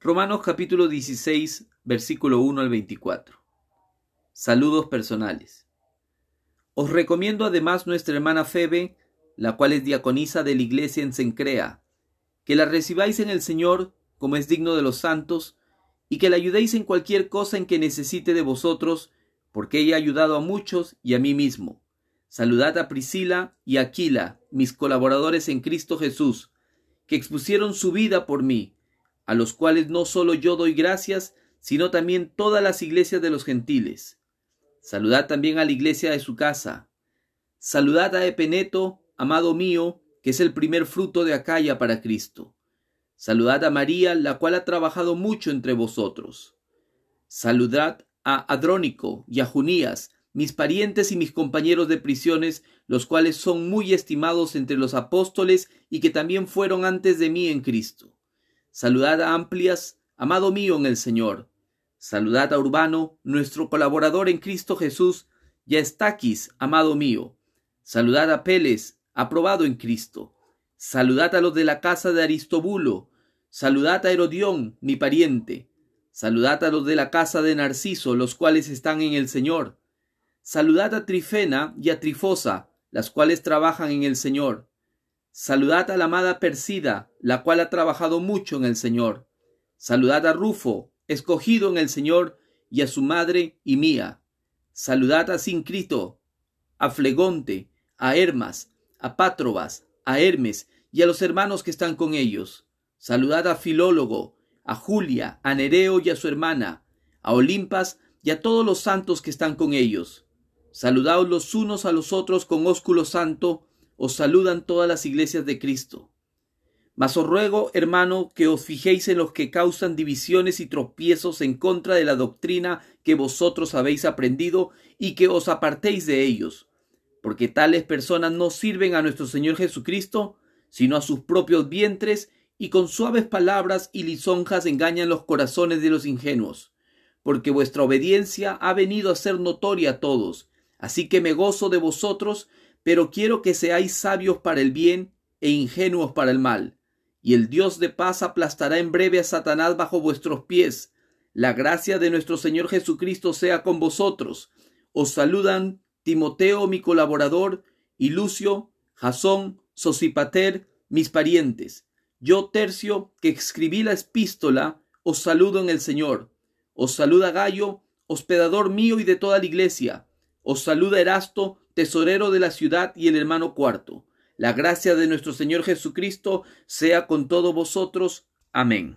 Romanos capítulo 16, versículo 1 al 24. Saludos personales. Os recomiendo además nuestra hermana Febe, la cual es diaconisa de la iglesia en Sencrea, que la recibáis en el Señor como es digno de los santos, y que la ayudéis en cualquier cosa en que necesite de vosotros, porque ella ha ayudado a muchos y a mí mismo. Saludad a Priscila y Aquila, mis colaboradores en Cristo Jesús, que expusieron su vida por mí, a los cuales no solo yo doy gracias, sino también todas las iglesias de los gentiles. Saludad también a la iglesia de su casa. Saludad a Epeneto, amado mío, que es el primer fruto de Acaya para Cristo. Saludad a María, la cual ha trabajado mucho entre vosotros. Saludad a Adrónico y a Junías, mis parientes y mis compañeros de prisiones, los cuales son muy estimados entre los apóstoles y que también fueron antes de mí en Cristo. Saludad a Amplias, amado mío en el Señor. Saludad a Urbano, nuestro colaborador en Cristo Jesús, y a Estaquis, amado mío. Saludad a Peles, aprobado en Cristo. Saludad a los de la casa de Aristobulo. Saludad a Herodión, mi pariente. Saludad a los de la casa de Narciso, los cuales están en el Señor. Saludad a Trifena y a Trifosa, las cuales trabajan en el Señor. Saludad a la amada Persida, la cual ha trabajado mucho en el Señor. Saludad a Rufo, escogido en el Señor, y a su madre y mía. Saludad a Sincrito, a Flegonte, a Hermas, a Pátrobas, a Hermes, y a los hermanos que están con ellos. Saludad a Filólogo, a Julia, a Nereo y a su hermana, a Olimpas y a todos los santos que están con ellos. Saludaos los unos a los otros con ósculo santo, os saludan todas las iglesias de Cristo. Mas os ruego, hermano, que os fijéis en los que causan divisiones y tropiezos en contra de la doctrina que vosotros habéis aprendido y que os apartéis de ellos, porque tales personas no sirven a nuestro Señor Jesucristo, sino a sus propios vientres, y con suaves palabras y lisonjas engañan los corazones de los ingenuos, porque vuestra obediencia ha venido a ser notoria a todos, así que me gozo de vosotros pero quiero que seáis sabios para el bien e ingenuos para el mal. Y el Dios de paz aplastará en breve a Satanás bajo vuestros pies. La gracia de nuestro Señor Jesucristo sea con vosotros. Os saludan Timoteo, mi colaborador, y Lucio, Jasón, Sosipater, mis parientes. Yo, Tercio, que escribí la epístola, os saludo en el Señor. Os saluda Gallo, hospedador mío y de toda la iglesia. Os saluda Erasto, tesorero de la ciudad y el hermano cuarto. La gracia de nuestro Señor Jesucristo sea con todos vosotros. Amén.